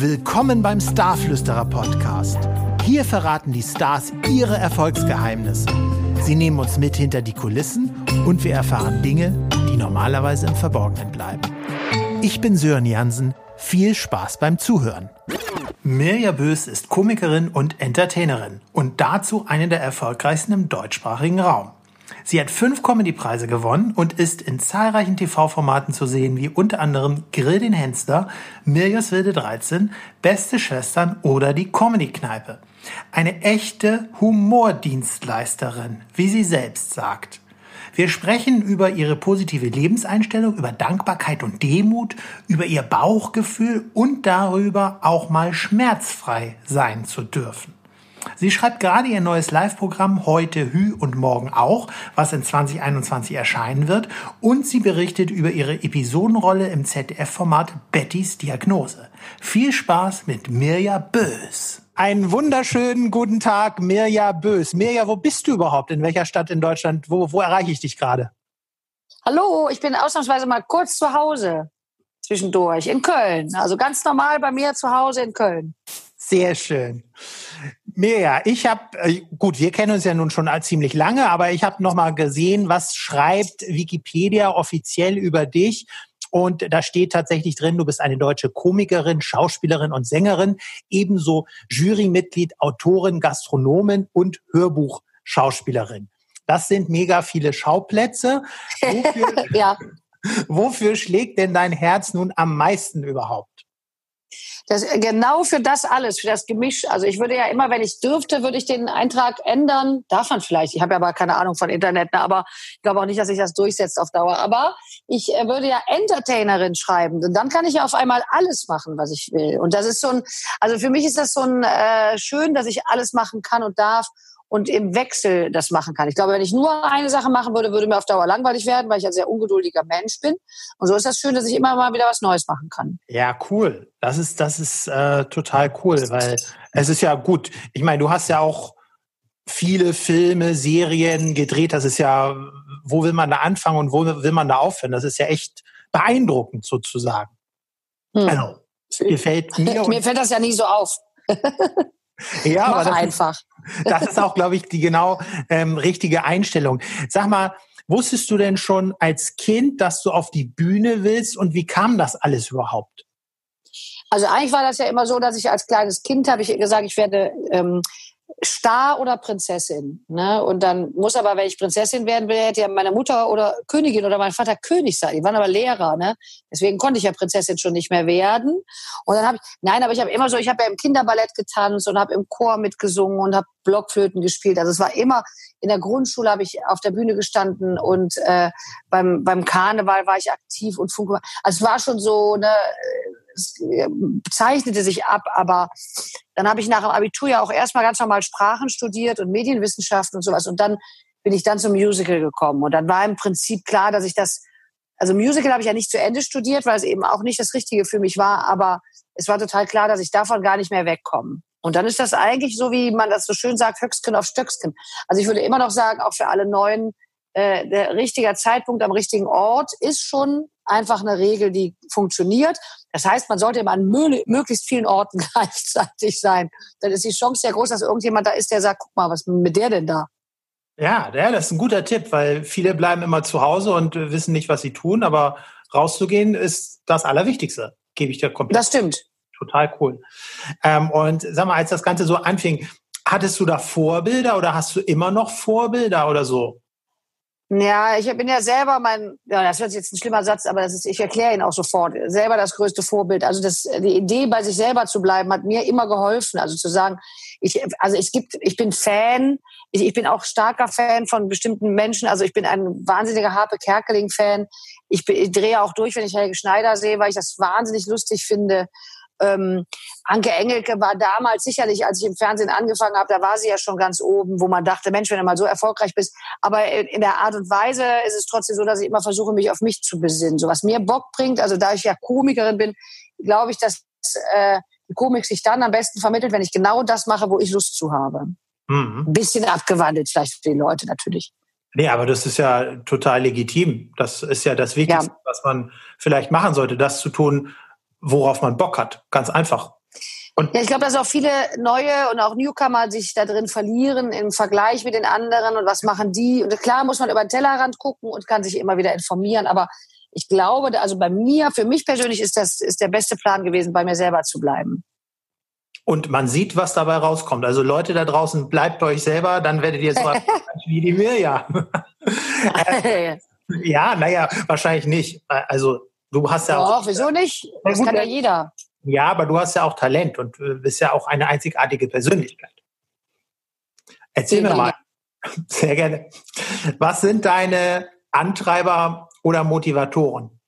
Willkommen beim Starflüsterer Podcast. Hier verraten die Stars ihre Erfolgsgeheimnisse. Sie nehmen uns mit hinter die Kulissen und wir erfahren Dinge, die normalerweise im Verborgenen bleiben. Ich bin Sören Jansen. Viel Spaß beim Zuhören. Mirja Bös ist Komikerin und Entertainerin und dazu eine der erfolgreichsten im deutschsprachigen Raum. Sie hat fünf Comedy-Preise gewonnen und ist in zahlreichen TV-Formaten zu sehen, wie unter anderem Grill den Hensler, Mirjas Wilde 13, Beste Schwestern oder die Comedy-Kneipe. Eine echte Humordienstleisterin, wie sie selbst sagt. Wir sprechen über ihre positive Lebenseinstellung, über Dankbarkeit und Demut, über ihr Bauchgefühl und darüber, auch mal schmerzfrei sein zu dürfen. Sie schreibt gerade ihr neues Live-Programm heute Hü und morgen auch, was in 2021 erscheinen wird. Und sie berichtet über ihre Episodenrolle im ZDF-Format Bettys Diagnose. Viel Spaß mit Mirja Bös. Einen wunderschönen guten Tag, Mirja Bös. Mirja, wo bist du überhaupt? In welcher Stadt in Deutschland? Wo, wo erreiche ich dich gerade? Hallo, ich bin ausnahmsweise mal kurz zu Hause zwischendurch in Köln. Also ganz normal bei mir zu Hause in Köln. Sehr schön. Mirja, ich habe, äh, gut, wir kennen uns ja nun schon ziemlich lange, aber ich habe noch mal gesehen, was schreibt Wikipedia offiziell über dich. Und da steht tatsächlich drin, du bist eine deutsche Komikerin, Schauspielerin und Sängerin, ebenso Jurymitglied, Autorin, Gastronomin und Hörbuchschauspielerin. Das sind mega viele Schauplätze. Wofür, ja. wofür schlägt denn dein Herz nun am meisten überhaupt? Das, äh, genau für das alles, für das Gemisch. Also ich würde ja immer, wenn ich dürfte, würde ich den Eintrag ändern. Darf man vielleicht. Ich habe ja aber keine Ahnung von Internet, ne? aber ich glaube auch nicht, dass sich das durchsetzt auf Dauer. Aber ich äh, würde ja Entertainerin schreiben. Und dann kann ich ja auf einmal alles machen, was ich will. Und das ist so ein, also für mich ist das so ein äh, schön, dass ich alles machen kann und darf und im Wechsel das machen kann. Ich glaube, wenn ich nur eine Sache machen würde, würde mir auf Dauer langweilig werden, weil ich ein sehr ungeduldiger Mensch bin. Und so ist das schön, dass ich immer mal wieder was Neues machen kann. Ja, cool. Das ist, das ist äh, total cool, weil es ist ja gut. Ich meine, du hast ja auch viele Filme, Serien gedreht. Das ist ja, wo will man da anfangen und wo will man da aufhören? Das ist ja echt beeindruckend sozusagen. Hm. Also, gefällt mir. mir fällt das ja nie so auf. Ja, Mach aber das einfach. Ist, das ist auch, glaube ich, die genau ähm, richtige Einstellung. Sag mal, wusstest du denn schon als Kind, dass du auf die Bühne willst und wie kam das alles überhaupt? Also eigentlich war das ja immer so, dass ich als kleines Kind habe ich gesagt, ich werde ähm, Star oder Prinzessin. Ne? Und dann muss aber, wenn ich Prinzessin werden will, hätte ja meine Mutter oder Königin oder mein Vater König sein. Die waren aber Lehrer. Ne? Deswegen konnte ich ja Prinzessin schon nicht mehr werden. Und dann habe ich, nein, aber ich habe immer so, ich habe ja im Kinderballett getanzt und habe im Chor mitgesungen und habe Blockflöten gespielt. Also es war immer, in der Grundschule habe ich auf der Bühne gestanden und äh, beim, beim Karneval war ich aktiv und Funke. Also es war schon so, ne, zeichnete sich ab, aber dann habe ich nach dem Abitur ja auch erstmal ganz normal Sprachen studiert und Medienwissenschaften und sowas und dann bin ich dann zum Musical gekommen und dann war im Prinzip klar, dass ich das also Musical habe ich ja nicht zu Ende studiert, weil es eben auch nicht das Richtige für mich war, aber es war total klar, dass ich davon gar nicht mehr wegkomme. Und dann ist das eigentlich so, wie man das so schön sagt, Höchstken auf Stöcksken. Also ich würde immer noch sagen, auch für alle Neuen, äh, der richtige Zeitpunkt am richtigen Ort ist schon einfach eine Regel, die funktioniert. Das heißt, man sollte immer an möglichst vielen Orten gleichzeitig sein. Dann ist die Chance sehr groß, dass irgendjemand da ist, der sagt, guck mal, was mit der denn da? Ja, ja, das ist ein guter Tipp, weil viele bleiben immer zu Hause und wissen nicht, was sie tun, aber rauszugehen ist das Allerwichtigste, gebe ich dir komplett. Das stimmt. Total cool. Ähm, und sag mal, als das Ganze so anfing, hattest du da Vorbilder oder hast du immer noch Vorbilder oder so? Ja, ich bin ja selber mein, ja, das wird jetzt ein schlimmer Satz, aber das ist, ich erkläre ihn auch sofort, selber das größte Vorbild. Also das, die Idee, bei sich selber zu bleiben, hat mir immer geholfen. Also zu sagen, ich, also es gibt, ich bin Fan, ich, ich bin auch starker Fan von bestimmten Menschen. Also ich bin ein wahnsinniger Harpe Kerkeling-Fan. Ich, ich drehe auch durch, wenn ich Helge Schneider sehe, weil ich das wahnsinnig lustig finde. Ähm, Anke Engelke war damals sicherlich, als ich im Fernsehen angefangen habe, da war sie ja schon ganz oben, wo man dachte, Mensch, wenn du mal so erfolgreich bist. Aber in der Art und Weise ist es trotzdem so, dass ich immer versuche, mich auf mich zu besinnen. So was mir Bock bringt, also da ich ja Komikerin bin, glaube ich, dass äh, die Komik sich dann am besten vermittelt, wenn ich genau das mache, wo ich Lust zu habe. Mhm. Ein bisschen abgewandelt vielleicht für die Leute natürlich. Nee, aber das ist ja total legitim. Das ist ja das Wichtigste, ja. was man vielleicht machen sollte, das zu tun, worauf man Bock hat. Ganz einfach. Und ja, ich glaube, dass auch viele neue und auch Newcomer sich da drin verlieren im Vergleich mit den anderen und was machen die. Und klar muss man über den Tellerrand gucken und kann sich immer wieder informieren. Aber ich glaube, also bei mir, für mich persönlich ist das ist der beste Plan gewesen, bei mir selber zu bleiben. Und man sieht, was dabei rauskommt. Also Leute da draußen, bleibt bei euch selber, dann werdet ihr so wie die Mirja. ja, naja, wahrscheinlich nicht. Also du hast ja Doch, auch. wieso nicht? Das kann ja jeder. Ja, aber du hast ja auch Talent und bist ja auch eine einzigartige Persönlichkeit. Erzähl mir mal, sehr gerne, was sind deine Antreiber oder Motivatoren?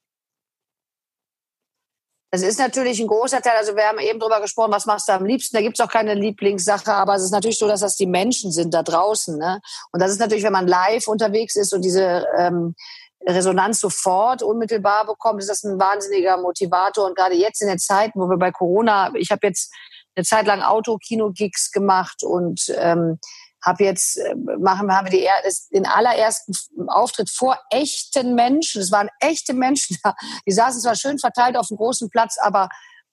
Das ist natürlich ein großer Teil. Also wir haben eben drüber gesprochen, was machst du am liebsten? Da gibt's auch keine Lieblingssache, aber es ist natürlich so, dass das die Menschen sind da draußen. Ne? Und das ist natürlich, wenn man live unterwegs ist und diese ähm, Resonanz sofort unmittelbar bekommt, ist das ein wahnsinniger Motivator. Und gerade jetzt in den Zeiten, wo wir bei Corona, ich habe jetzt eine Zeit lang Auto-Kino-Gigs gemacht und ähm, habe jetzt äh, machen haben wir die, den allerersten Auftritt vor echten Menschen. Es waren echte Menschen da. Die saßen zwar schön verteilt auf dem großen Platz, aber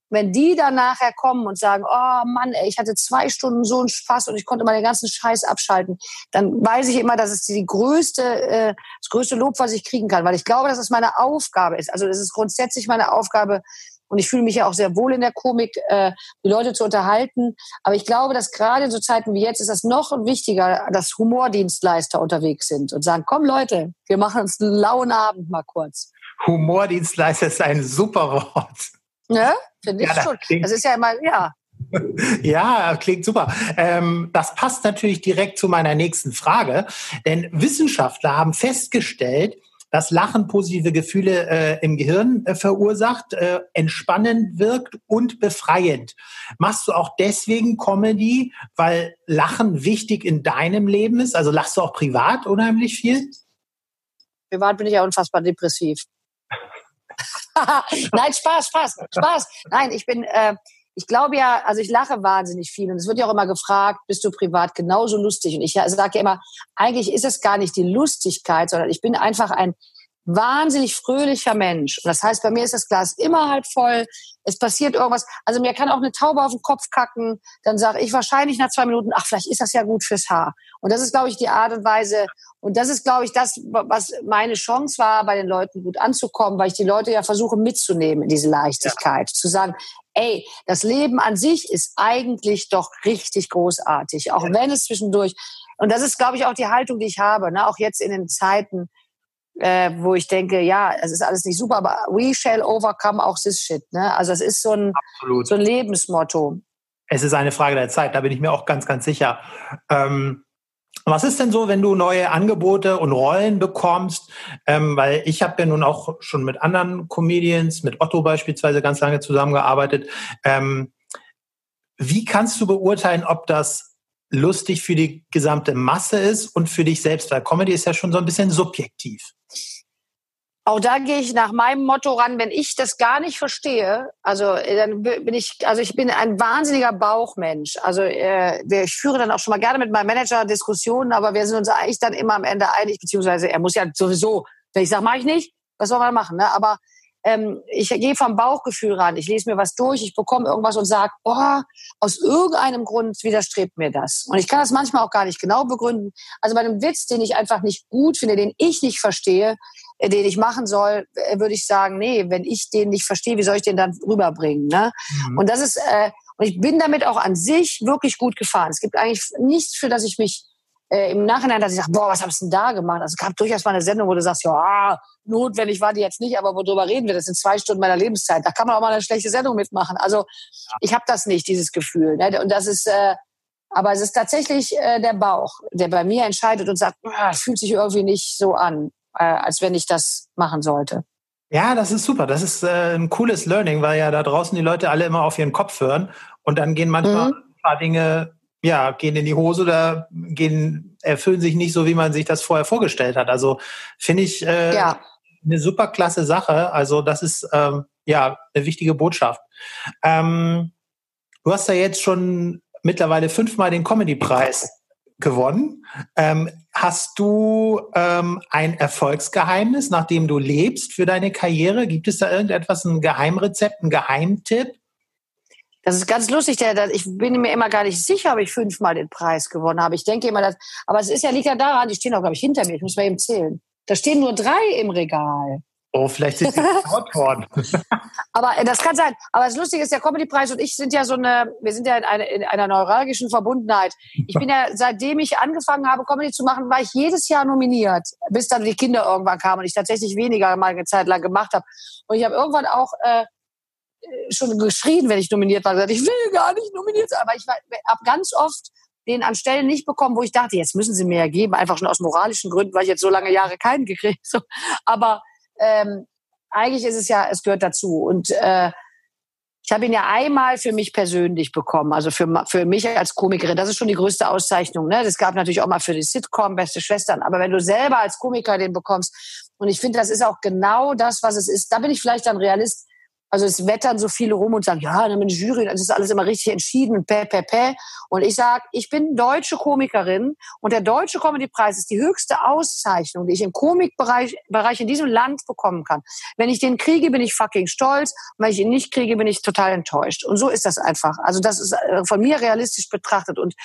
wenn die dann nachher kommen und sagen, oh Mann, ey, ich hatte zwei Stunden so einen Spaß und ich konnte mal den ganzen Scheiß abschalten, dann weiß ich immer, dass es die größte, äh, das größte Lob, was ich kriegen kann, weil ich glaube, dass es meine Aufgabe ist. Also das ist grundsätzlich meine Aufgabe, und ich fühle mich ja auch sehr wohl in der Komik, äh, die Leute zu unterhalten. Aber ich glaube, dass gerade in so Zeiten wie jetzt ist das noch wichtiger, dass Humordienstleister unterwegs sind und sagen, komm Leute, wir machen uns einen lauen Abend mal kurz. Humordienstleister ist ein super Wort. Ne? Finde ich ja, das schon. Klingt, das ist ja immer, ja. Ja, klingt super. Ähm, das passt natürlich direkt zu meiner nächsten Frage, denn Wissenschaftler haben festgestellt, dass Lachen positive Gefühle äh, im Gehirn äh, verursacht, äh, entspannend wirkt und befreiend. Machst du auch deswegen Comedy, weil Lachen wichtig in deinem Leben ist? Also lachst du auch privat unheimlich viel? Privat bin ich ja unfassbar depressiv. Nein, Spaß, Spaß, Spaß. Nein, ich bin, äh, ich glaube ja, also ich lache wahnsinnig viel und es wird ja auch immer gefragt, bist du privat genauso lustig? Und ich sage ja immer, eigentlich ist es gar nicht die Lustigkeit, sondern ich bin einfach ein wahnsinnig fröhlicher Mensch. Und das heißt, bei mir ist das Glas immer halb voll. Es passiert irgendwas. Also mir kann auch eine Taube auf den Kopf kacken. Dann sage ich wahrscheinlich nach zwei Minuten, ach, vielleicht ist das ja gut fürs Haar. Und das ist, glaube ich, die Art und Weise. Und das ist, glaube ich, das, was meine Chance war, bei den Leuten gut anzukommen, weil ich die Leute ja versuche mitzunehmen in diese Leichtigkeit. Ja. Zu sagen, ey, das Leben an sich ist eigentlich doch richtig großartig. Auch ja. wenn es zwischendurch, und das ist, glaube ich, auch die Haltung, die ich habe, ne? auch jetzt in den Zeiten, äh, wo ich denke, ja, es ist alles nicht super, aber we shall overcome auch this shit. Ne? Also es ist so ein, so ein Lebensmotto. Es ist eine Frage der Zeit, da bin ich mir auch ganz, ganz sicher. Ähm, was ist denn so, wenn du neue Angebote und Rollen bekommst? Ähm, weil ich habe ja nun auch schon mit anderen Comedians, mit Otto beispielsweise ganz lange zusammengearbeitet. Ähm, wie kannst du beurteilen, ob das lustig für die gesamte Masse ist und für dich selbst? Weil Comedy ist ja schon so ein bisschen subjektiv. Auch da gehe ich nach meinem Motto ran, wenn ich das gar nicht verstehe, also äh, dann bin ich, also ich bin ein wahnsinniger Bauchmensch. Also äh, ich führe dann auch schon mal gerne mit meinem Manager Diskussionen, aber wir sind uns eigentlich dann immer am Ende einig, beziehungsweise er muss ja sowieso, wenn ich sage, mache ich nicht, was soll man machen? Ne? Aber ähm, ich gehe vom Bauchgefühl ran. Ich lese mir was durch, ich bekomme irgendwas und sage, oh, aus irgendeinem Grund widerstrebt mir das. Und ich kann das manchmal auch gar nicht genau begründen. Also bei einem Witz, den ich einfach nicht gut finde, den ich nicht verstehe, äh, den ich machen soll, äh, würde ich sagen, nee, wenn ich den nicht verstehe, wie soll ich den dann rüberbringen? Ne? Mhm. Und das ist, äh, und ich bin damit auch an sich wirklich gut gefahren. Es gibt eigentlich nichts, für das ich mich äh, im Nachhinein, dass ich sage, boah, was hast du denn da gemacht? Also es gab durchaus mal eine Sendung, wo du sagst, ja, notwendig war die jetzt nicht, aber worüber reden wir? Das sind zwei Stunden meiner Lebenszeit. Da kann man auch mal eine schlechte Sendung mitmachen. Also ich habe das nicht, dieses Gefühl. Ne? Und das ist, äh, aber es ist tatsächlich äh, der Bauch, der bei mir entscheidet und sagt, ah, fühlt sich irgendwie nicht so an, äh, als wenn ich das machen sollte. Ja, das ist super. Das ist äh, ein cooles Learning, weil ja da draußen die Leute alle immer auf ihren Kopf hören und dann gehen manchmal mhm. ein paar Dinge ja, gehen in die Hose oder gehen, erfüllen sich nicht so, wie man sich das vorher vorgestellt hat. Also finde ich äh, ja. eine super klasse Sache. Also das ist ähm, ja eine wichtige Botschaft. Ähm, du hast ja jetzt schon mittlerweile fünfmal den Comedy-Preis gewonnen. Ähm, hast du ähm, ein Erfolgsgeheimnis, nach dem du lebst für deine Karriere? Gibt es da irgendetwas, ein Geheimrezept, ein Geheimtipp? Das ist ganz lustig. Der, der, ich bin mir immer gar nicht sicher, ob ich fünfmal den Preis gewonnen habe. Ich denke immer, dass, aber es ist ja liegt ja daran, die stehen auch, glaube ich, hinter mir. Ich muss mal eben zählen. Da stehen nur drei im Regal. Oh, vielleicht sind sie geklaut worden. aber äh, das kann sein. Aber das Lustige ist, der Comedy-Preis und ich sind ja so eine, wir sind ja in, eine, in einer neuralgischen Verbundenheit. Ich bin ja, seitdem ich angefangen habe, Comedy zu machen, war ich jedes Jahr nominiert, bis dann die Kinder irgendwann kamen und ich tatsächlich weniger mal eine Zeit lang gemacht habe. Und ich habe irgendwann auch äh, schon geschrien, wenn ich nominiert war, gesagt, ich will gar nicht nominiert sein. Aber ich habe ganz oft den an Stellen nicht bekommen, wo ich dachte, jetzt müssen sie mir ja geben, einfach schon aus moralischen Gründen, weil ich jetzt so lange Jahre keinen gekriegt habe. Aber ähm, eigentlich ist es ja, es gehört dazu. Und äh, ich habe ihn ja einmal für mich persönlich bekommen, also für, für mich als Komikerin. Das ist schon die größte Auszeichnung. Ne? Das gab natürlich auch mal für die Sitcom Beste Schwestern. Aber wenn du selber als Komiker den bekommst, und ich finde, das ist auch genau das, was es ist, da bin ich vielleicht dann Realist, also es wettern so viele rum und sagen, ja, dann bin ich Jury, das ist alles immer richtig entschieden, pä, pä, pä. Und ich sage, ich bin deutsche Komikerin und der Deutsche Comedy-Preis ist die höchste Auszeichnung, die ich im Komikbereich Bereich in diesem Land bekommen kann. Wenn ich den kriege, bin ich fucking stolz. Und wenn ich ihn nicht kriege, bin ich total enttäuscht. Und so ist das einfach. Also das ist äh, von mir realistisch betrachtet. Und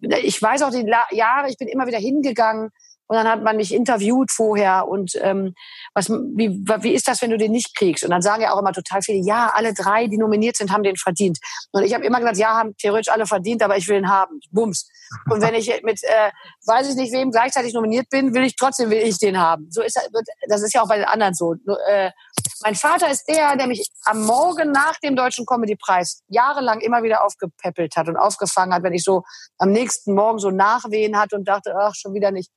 ich weiß auch die Jahre, ich bin immer wieder hingegangen, und dann hat man mich interviewt vorher und ähm, was, wie, wie ist das, wenn du den nicht kriegst? Und dann sagen ja auch immer total viele, ja, alle drei, die nominiert sind, haben den verdient. Und ich habe immer gesagt, ja, haben theoretisch alle verdient, aber ich will ihn haben. Bums. Und wenn ich mit, äh, weiß ich nicht wem, gleichzeitig nominiert bin, will ich trotzdem will ich den haben. So ist das ist ja auch bei den anderen so. Äh, mein Vater ist der, der mich am Morgen nach dem Deutschen Comedy-Preis jahrelang immer wieder aufgepäppelt hat und aufgefangen hat, wenn ich so am nächsten Morgen so Nachwehen hatte und dachte, ach, schon wieder nicht.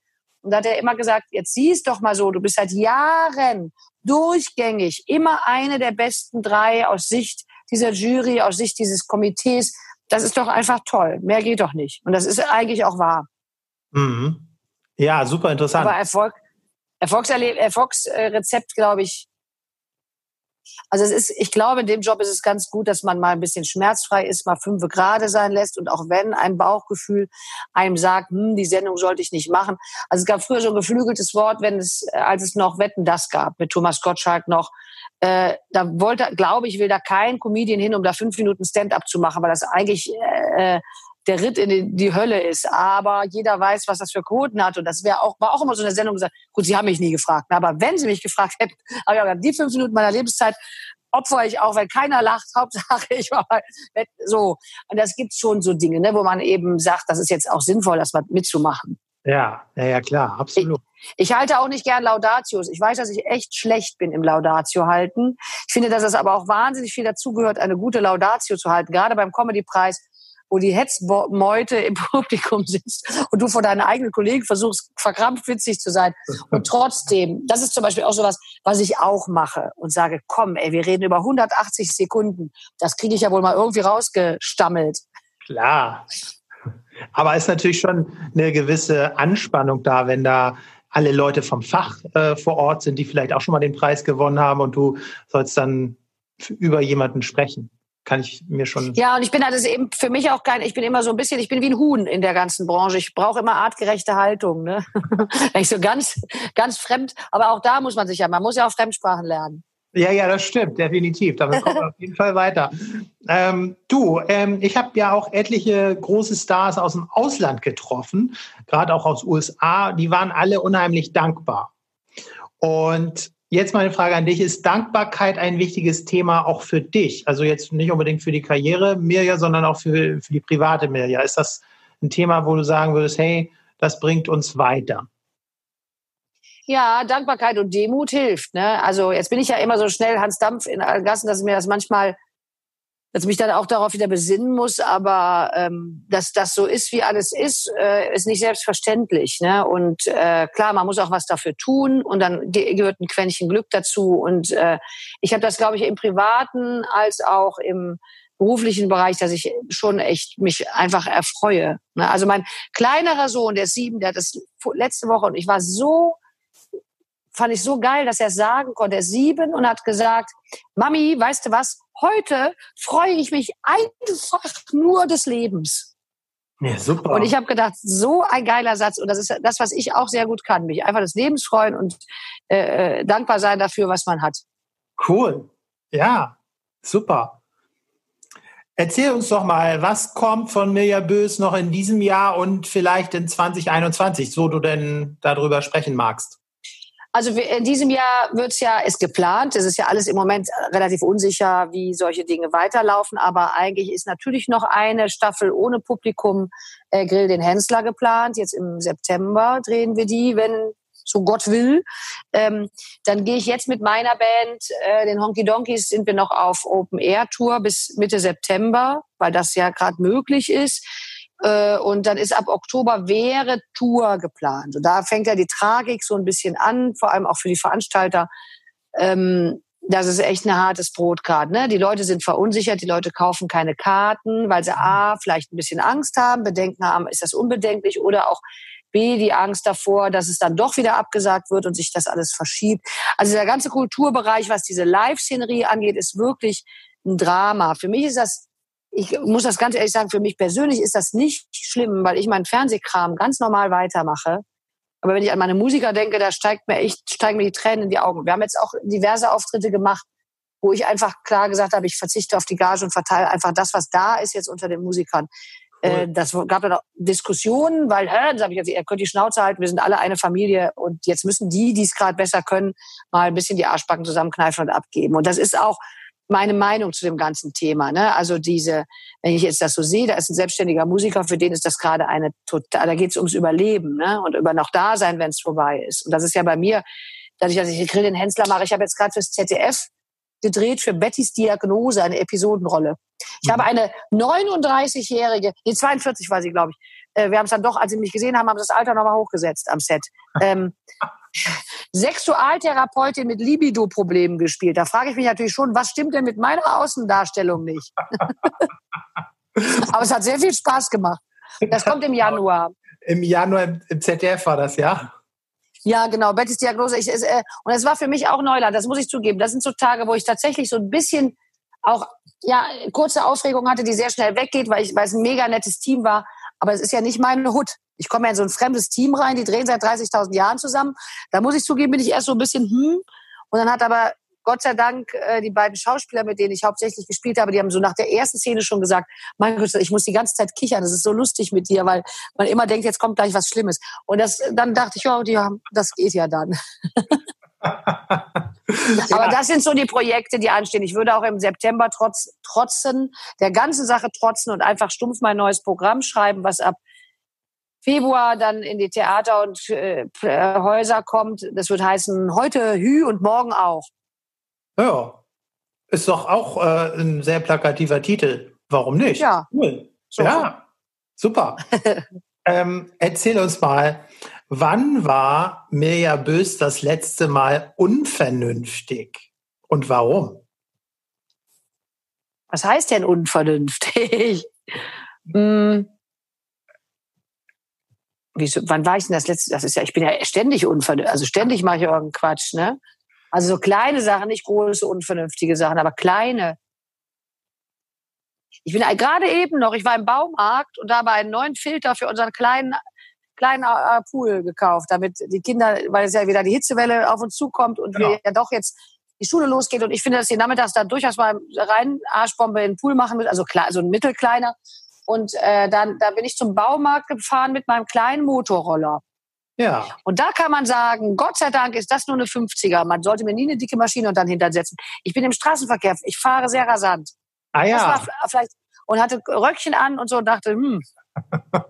Und da hat er immer gesagt, jetzt siehst doch mal so, du bist seit Jahren durchgängig immer eine der besten drei aus Sicht dieser Jury, aus Sicht dieses Komitees. Das ist doch einfach toll. Mehr geht doch nicht. Und das ist eigentlich auch wahr. Mhm. Ja, super interessant. Aber Erfolg, Erfolgsrezept, glaube ich, also es ist, ich glaube, in dem Job ist es ganz gut, dass man mal ein bisschen schmerzfrei ist, mal fünf gerade sein lässt und auch wenn ein Bauchgefühl einem sagt, hm, die Sendung sollte ich nicht machen. Also es gab früher so ein geflügeltes Wort, wenn es, als es noch Wetten das gab, mit Thomas Gottschalk noch, äh, da wollte, glaube ich, will da kein Comedian hin, um da fünf Minuten Stand-up zu machen, weil das eigentlich äh, der Ritt in die, Hölle ist. Aber jeder weiß, was das für Quoten hat. Und das wäre auch, war auch immer so eine Sendung gesagt, gut, Sie haben mich nie gefragt. Aber wenn Sie mich gefragt hätten, habe ich gesagt, die fünf Minuten meiner Lebenszeit opfer ich auch, weil keiner lacht. Hauptsache, ich war mal so. Und das gibt schon so Dinge, ne, wo man eben sagt, das ist jetzt auch sinnvoll, das mal mitzumachen. Ja, ja, ja, klar, absolut. Ich, ich, halte auch nicht gern Laudatios. Ich weiß, dass ich echt schlecht bin im Laudatio halten. Ich finde, dass es aber auch wahnsinnig viel dazugehört, eine gute Laudatio zu halten. Gerade beim Comedy-Preis wo die Hetzmeute im Publikum sitzt und du vor deinen eigenen Kollegen versuchst, verkrampft witzig zu sein. Und trotzdem, das ist zum Beispiel auch so was, was ich auch mache und sage, komm, ey, wir reden über 180 Sekunden. Das kriege ich ja wohl mal irgendwie rausgestammelt. Klar. Aber ist natürlich schon eine gewisse Anspannung da, wenn da alle Leute vom Fach äh, vor Ort sind, die vielleicht auch schon mal den Preis gewonnen haben und du sollst dann über jemanden sprechen kann ich mir schon. Ja, und ich bin halt eben für mich auch kein, ich bin immer so ein bisschen, ich bin wie ein Huhn in der ganzen Branche. Ich brauche immer artgerechte Haltung. Ne? ich so ganz, ganz fremd, aber auch da muss man sich ja, man muss ja auch Fremdsprachen lernen. Ja, ja, das stimmt, definitiv. Damit kommen wir auf jeden Fall weiter. Ähm, du, ähm, ich habe ja auch etliche große Stars aus dem Ausland getroffen, gerade auch aus USA. Die waren alle unheimlich dankbar. Und Jetzt meine Frage an dich, ist Dankbarkeit ein wichtiges Thema auch für dich? Also jetzt nicht unbedingt für die Karriere Mirja, sondern auch für, für die private Mirja. Ist das ein Thema, wo du sagen würdest, hey, das bringt uns weiter? Ja, Dankbarkeit und Demut hilft. Ne? Also jetzt bin ich ja immer so schnell Hans Dampf in allen Gassen, dass mir das manchmal dass mich dann auch darauf wieder besinnen muss, aber ähm, dass das so ist, wie alles ist, äh, ist nicht selbstverständlich. Ne? Und äh, klar, man muss auch was dafür tun und dann gehört ein Quäntchen Glück dazu. Und äh, ich habe das, glaube ich, im privaten als auch im beruflichen Bereich, dass ich schon echt mich einfach erfreue. Ne? Also mein kleinerer Sohn, der ist sieben, der hat das letzte Woche und ich war so fand ich so geil, dass er sagen konnte. Er ist sieben und hat gesagt, Mami, weißt du was? Heute freue ich mich einfach nur des Lebens. Ja, super. Und ich habe gedacht, so ein geiler Satz. Und das ist das, was ich auch sehr gut kann. Mich einfach des Lebens freuen und äh, äh dankbar sein dafür, was man hat. Cool. Ja, super. Erzähl uns doch mal, was kommt von Mirja Bös noch in diesem Jahr und vielleicht in 2021, so du denn darüber sprechen magst? Also in diesem Jahr wird es ja, ist geplant, es ist ja alles im Moment relativ unsicher, wie solche Dinge weiterlaufen, aber eigentlich ist natürlich noch eine Staffel ohne Publikum äh, Grill den Hensler geplant. Jetzt im September drehen wir die, wenn so Gott will. Ähm, dann gehe ich jetzt mit meiner Band, äh, den Honky Donkeys, sind wir noch auf Open Air Tour bis Mitte September, weil das ja gerade möglich ist. Äh, und dann ist ab Oktober wäre Tour geplant. Und da fängt ja die Tragik so ein bisschen an, vor allem auch für die Veranstalter. Ähm, das ist echt ein hartes Brot gerade. Ne? Die Leute sind verunsichert, die Leute kaufen keine Karten, weil sie A, vielleicht ein bisschen Angst haben, Bedenken haben, ist das unbedenklich oder auch B, die Angst davor, dass es dann doch wieder abgesagt wird und sich das alles verschiebt. Also der ganze Kulturbereich, was diese Live-Szenerie angeht, ist wirklich ein Drama. Für mich ist das ich muss das ganz ehrlich sagen, für mich persönlich ist das nicht schlimm, weil ich meinen Fernsehkram ganz normal weitermache. Aber wenn ich an meine Musiker denke, da steigt mir echt, steigen mir die Tränen in die Augen. Wir haben jetzt auch diverse Auftritte gemacht, wo ich einfach klar gesagt habe, ich verzichte auf die Gage und verteile einfach das, was da ist jetzt unter den Musikern. Cool. Äh, das gab dann auch Diskussionen, weil, hä, dann habe ich gesagt, ihr könnt die Schnauze halten, wir sind alle eine Familie und jetzt müssen die, die es gerade besser können, mal ein bisschen die Arschbacken zusammenkneifen und abgeben. Und das ist auch meine Meinung zu dem ganzen Thema. Ne? Also diese, wenn ich jetzt das so sehe, da ist ein selbstständiger Musiker, für den ist das gerade eine total, da geht es ums Überleben ne? und über noch da sein, wenn es vorbei ist. Und das ist ja bei mir, dadurch, dass ich Grill den Hensler mache, ich habe jetzt gerade fürs ZDF gedreht für Bettys Diagnose, eine Episodenrolle. Ich mhm. habe eine 39-jährige, nee, 42 war sie, glaube ich. Äh, wir haben es dann doch, als sie mich gesehen haben, haben sie das Alter nochmal hochgesetzt am Set. Ähm, Sexualtherapeutin mit Libido-Problemen gespielt. Da frage ich mich natürlich schon, was stimmt denn mit meiner Außendarstellung nicht? Aber es hat sehr viel Spaß gemacht. Das kommt im Januar. Im Januar im ZDF war das, ja? Ja, genau. Bettys Diagnose. Ich, äh, und es war für mich auch Neuland, das muss ich zugeben. Das sind so Tage, wo ich tatsächlich so ein bisschen auch ja kurze Aufregung hatte, die sehr schnell weggeht, weil ich weil es ein mega nettes Team war. Aber es ist ja nicht meine Hut. Ich komme ja in so ein fremdes Team rein, die drehen seit 30.000 Jahren zusammen. Da muss ich zugeben, bin ich erst so ein bisschen hm. Und dann hat aber Gott sei Dank äh, die beiden Schauspieler, mit denen ich hauptsächlich gespielt habe, die haben so nach der ersten Szene schon gesagt, mein Gott, ich muss die ganze Zeit kichern, das ist so lustig mit dir, weil man immer denkt, jetzt kommt gleich was Schlimmes. Und das, dann dachte ich, ja, die haben, das geht ja dann. Aber das sind so die Projekte, die anstehen. Ich würde auch im September trotz, trotzen, der ganzen Sache trotzen und einfach stumpf mein neues Programm schreiben, was ab Februar dann in die Theater und äh, Häuser kommt. Das wird heißen, heute Hü und morgen auch. Ja, ist doch auch äh, ein sehr plakativer Titel. Warum nicht? Ja. Cool. So ja, super. ähm, erzähl uns mal, wann war Mirja Bös das letzte Mal unvernünftig und warum? Was heißt denn unvernünftig? hm wieso, wann war ich denn das letzte? Das ist ja, ich bin ja ständig unvernünftig, also ständig mache ich irgendeinen Quatsch, ne? Also so kleine Sachen, nicht große, unvernünftige Sachen, aber kleine. Ich bin gerade eben noch, ich war im Baumarkt und habe einen neuen Filter für unseren kleinen kleinen äh, Pool gekauft, damit die Kinder, weil es ja wieder die Hitzewelle auf uns zukommt und genau. wir ja doch jetzt die Schule losgeht und ich finde, dass die nachmittags da durchaus mal rein Arschbombe in den Pool machen müssen, also klar, so ein mittelkleiner und äh, dann da bin ich zum Baumarkt gefahren mit meinem kleinen Motorroller. Ja. Und da kann man sagen, Gott sei Dank ist das nur eine 50er. Man sollte mir nie eine dicke Maschine und dann hintersetzen. Ich bin im Straßenverkehr, ich fahre sehr rasant. Ah ja. vielleicht und hatte Röckchen an und so und dachte, hm.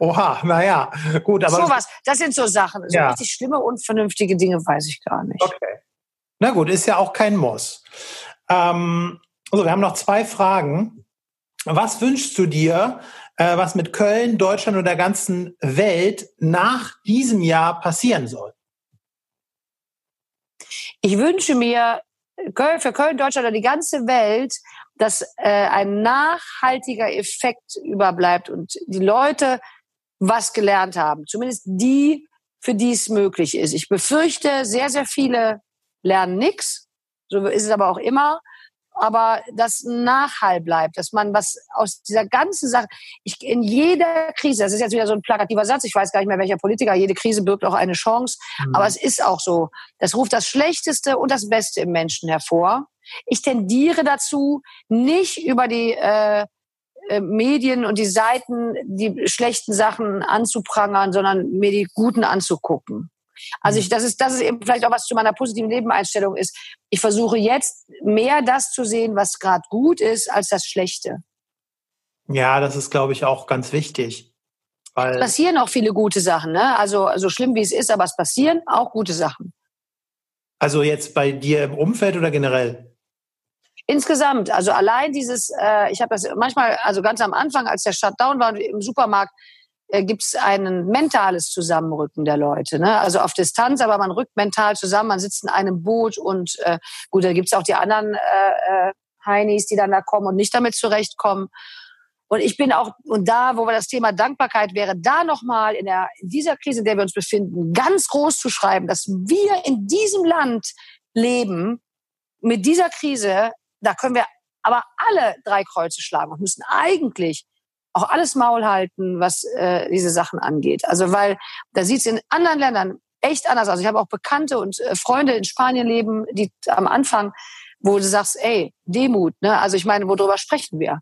Oha, naja, gut, aber. Sowas, das sind so Sachen. So ja. richtig schlimme, unvernünftige Dinge weiß ich gar nicht. Okay. Na gut, ist ja auch kein Muss. Ähm, also, wir haben noch zwei Fragen. Was wünschst du dir, äh, was mit Köln, Deutschland und der ganzen Welt nach diesem Jahr passieren soll? Ich wünsche mir für Köln, Deutschland oder die ganze Welt, dass äh, ein nachhaltiger Effekt überbleibt und die Leute was gelernt haben. Zumindest die, für die es möglich ist. Ich befürchte, sehr, sehr viele lernen nichts. So ist es aber auch immer. Aber das Nachhall bleibt, dass man was aus dieser ganzen Sache, ich, in jeder Krise, das ist jetzt wieder so ein plakativer Satz, ich weiß gar nicht mehr welcher Politiker, jede Krise birgt auch eine Chance, mhm. aber es ist auch so, das ruft das Schlechteste und das Beste im Menschen hervor. Ich tendiere dazu, nicht über die äh, äh, Medien und die Seiten die schlechten Sachen anzuprangern, sondern mir die guten anzugucken. Also ich, das ist, das ist eben vielleicht auch was zu meiner positiven Nebeneinstellung ist. Ich versuche jetzt mehr das zu sehen, was gerade gut ist, als das Schlechte. Ja, das ist, glaube ich, auch ganz wichtig. Weil es passieren auch viele gute Sachen, ne? Also so schlimm wie es ist, aber es passieren auch gute Sachen. Also jetzt bei dir im Umfeld oder generell? Insgesamt, also allein dieses, äh, ich habe das manchmal, also ganz am Anfang, als der Shutdown war im Supermarkt, äh, gibt es ein mentales Zusammenrücken der Leute. Ne? Also auf Distanz, aber man rückt mental zusammen, man sitzt in einem Boot und äh, gut, da gibt es auch die anderen äh, äh, Heinis, die dann da kommen und nicht damit zurechtkommen. Und ich bin auch, und da, wo wir das Thema Dankbarkeit wäre, da nochmal in, in dieser Krise, in der wir uns befinden, ganz groß zu schreiben, dass wir in diesem Land leben, mit dieser Krise, da können wir aber alle drei Kreuze schlagen und müssen eigentlich auch alles Maul halten, was äh, diese Sachen angeht. Also weil da sieht es in anderen Ländern echt anders aus. Ich habe auch Bekannte und äh, Freunde in Spanien leben, die am Anfang, wo du sagst, ey, Demut, ne? Also ich meine, worüber sprechen wir?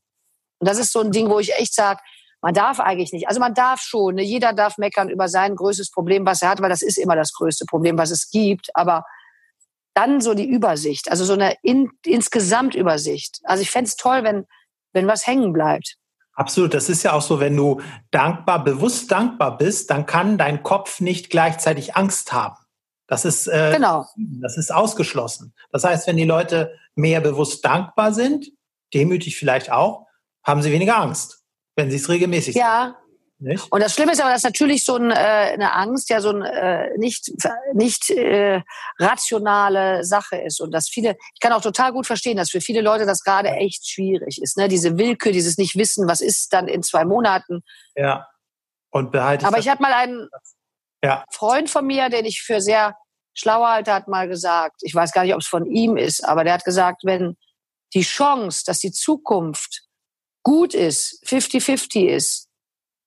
Und das ist so ein Ding, wo ich echt sage, man darf eigentlich nicht. Also man darf schon, ne? jeder darf meckern über sein größtes Problem, was er hat, weil das ist immer das größte Problem, was es gibt. Aber dann so die Übersicht, also so eine in, insgesamt Übersicht. Also ich fände es toll, wenn, wenn was hängen bleibt. Absolut. Das ist ja auch so, wenn du dankbar, bewusst dankbar bist, dann kann dein Kopf nicht gleichzeitig Angst haben. Das ist, äh, genau. das ist ausgeschlossen. Das heißt, wenn die Leute mehr bewusst dankbar sind, demütig vielleicht auch, haben sie weniger Angst, wenn sie es regelmäßig ja, nicht? Und das Schlimme ist aber, dass natürlich so ein, äh, eine Angst ja so ein äh, nicht, nicht äh, rationale Sache ist. Und dass viele, ich kann auch total gut verstehen, dass für viele Leute das gerade echt schwierig ist. Ne? Diese Willkür, dieses Nicht-Wissen, was ist dann in zwei Monaten. Ja. Und behalte Aber ich hatte mal einen ja. Freund von mir, den ich für sehr schlau halte, hat mal gesagt, ich weiß gar nicht, ob es von ihm ist, aber der hat gesagt, wenn die Chance, dass die Zukunft gut ist, 50-50 ist,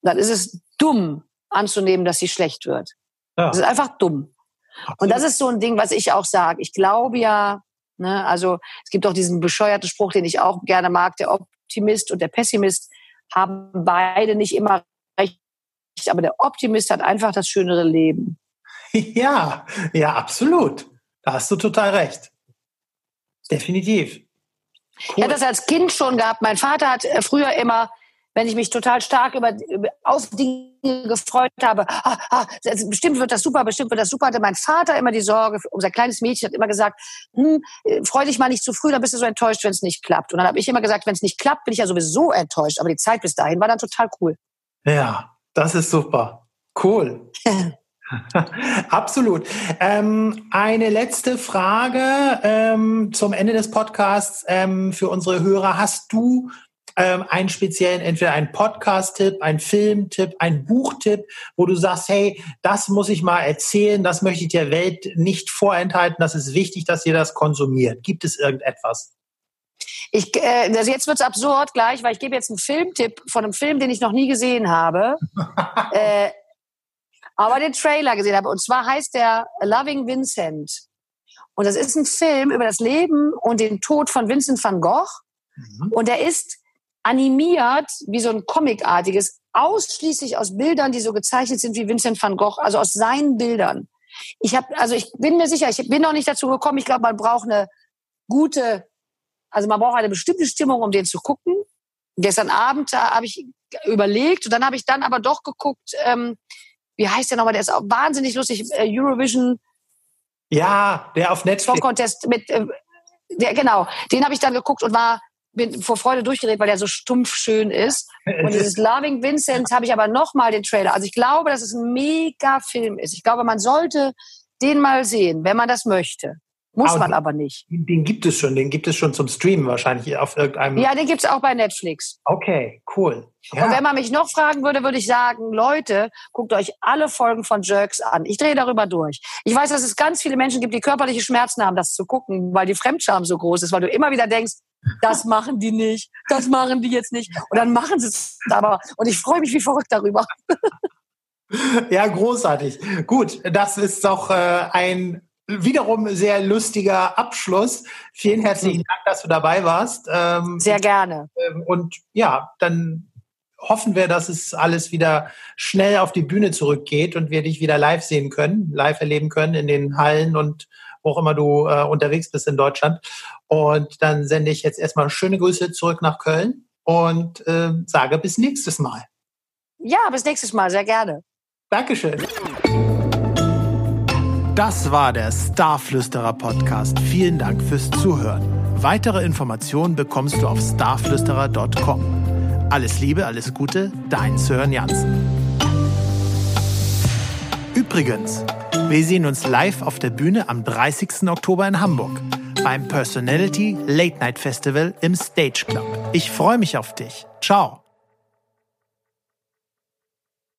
dann ist es dumm anzunehmen, dass sie schlecht wird. Ja. Das ist einfach dumm. Absolut. Und das ist so ein Ding, was ich auch sage. Ich glaube ja, ne, also es gibt auch diesen bescheuerten Spruch, den ich auch gerne mag, der Optimist und der Pessimist haben beide nicht immer recht, aber der Optimist hat einfach das schönere Leben. Ja, ja, absolut. Da hast du total recht. Definitiv. Cool. Ich hatte das als Kind schon gehabt. Mein Vater hat äh, früher immer wenn ich mich total stark über, über auf Dinge gefreut habe, ah, ah, bestimmt wird das super, bestimmt wird das super, hatte mein Vater immer die Sorge, unser kleines Mädchen hat immer gesagt, hm, äh, freu dich mal nicht zu früh, dann bist du so enttäuscht, wenn es nicht klappt. Und dann habe ich immer gesagt, wenn es nicht klappt, bin ich ja sowieso enttäuscht. Aber die Zeit bis dahin war dann total cool. Ja, das ist super. Cool. Absolut. Ähm, eine letzte Frage ähm, zum Ende des Podcasts ähm, für unsere Hörer. Hast du ähm, einen speziellen, entweder einen Podcast-Tipp, einen Film-Tipp, einen Buchtipp, wo du sagst, hey, das muss ich mal erzählen, das möchte ich der Welt nicht vorenthalten, das ist wichtig, dass ihr das konsumiert. Gibt es irgendetwas? Ich, äh, also jetzt wird's absurd gleich, weil ich gebe jetzt einen Filmtipp von einem Film, den ich noch nie gesehen habe. äh, aber den Trailer gesehen habe. Und zwar heißt der Loving Vincent. Und das ist ein Film über das Leben und den Tod von Vincent van Gogh. Mhm. Und er ist animiert, wie so ein Comicartiges, ausschließlich aus Bildern, die so gezeichnet sind wie Vincent van Gogh, also aus seinen Bildern. Ich habe, also ich bin mir sicher, ich bin noch nicht dazu gekommen. Ich glaube, man braucht eine gute, also man braucht eine bestimmte Stimmung, um den zu gucken. Gestern Abend habe ich überlegt und dann habe ich dann aber doch geguckt, ähm, wie heißt der nochmal? Der ist auch wahnsinnig lustig. Äh, Eurovision. Ja, der auf Netflix. Song Contest mit, äh, der, genau. Den habe ich dann geguckt und war bin vor Freude durchgedreht, weil der so stumpf schön ist. Und dieses Loving Vincent habe ich aber nochmal den Trailer. Also ich glaube, dass es ein mega Film ist. Ich glaube, man sollte den mal sehen, wenn man das möchte. Muss aber man aber nicht. Den, den, gibt es schon, den gibt es schon zum Streamen wahrscheinlich auf irgendeinem. Ja, den gibt es auch bei Netflix. Okay, cool. Ja. Und wenn man mich noch fragen würde, würde ich sagen, Leute, guckt euch alle Folgen von Jerks an. Ich drehe darüber durch. Ich weiß, dass es ganz viele Menschen gibt, die körperliche Schmerzen haben, das zu gucken, weil die Fremdscham so groß ist, weil du immer wieder denkst, das machen die nicht, das machen die jetzt nicht. Und dann machen sie es aber. Und ich freue mich wie verrückt darüber. Ja, großartig. Gut, das ist doch äh, ein wiederum sehr lustiger Abschluss. Vielen herzlichen mhm. Dank, dass du dabei warst. Ähm, sehr gerne. Ähm, und ja, dann hoffen wir, dass es alles wieder schnell auf die Bühne zurückgeht und wir dich wieder live sehen können, live erleben können in den Hallen und wo auch immer du äh, unterwegs bist in Deutschland. Und dann sende ich jetzt erstmal schöne Grüße zurück nach Köln und äh, sage bis nächstes Mal. Ja, bis nächstes Mal, sehr gerne. Dankeschön. Das war der Starflüsterer Podcast. Vielen Dank fürs Zuhören. Weitere Informationen bekommst du auf starflüsterer.com. Alles Liebe, alles Gute, dein Sören Jansen. Übrigens, wir sehen uns live auf der Bühne am 30. Oktober in Hamburg beim Personality Late Night Festival im Stage Club. Ich freue mich auf dich. Ciao.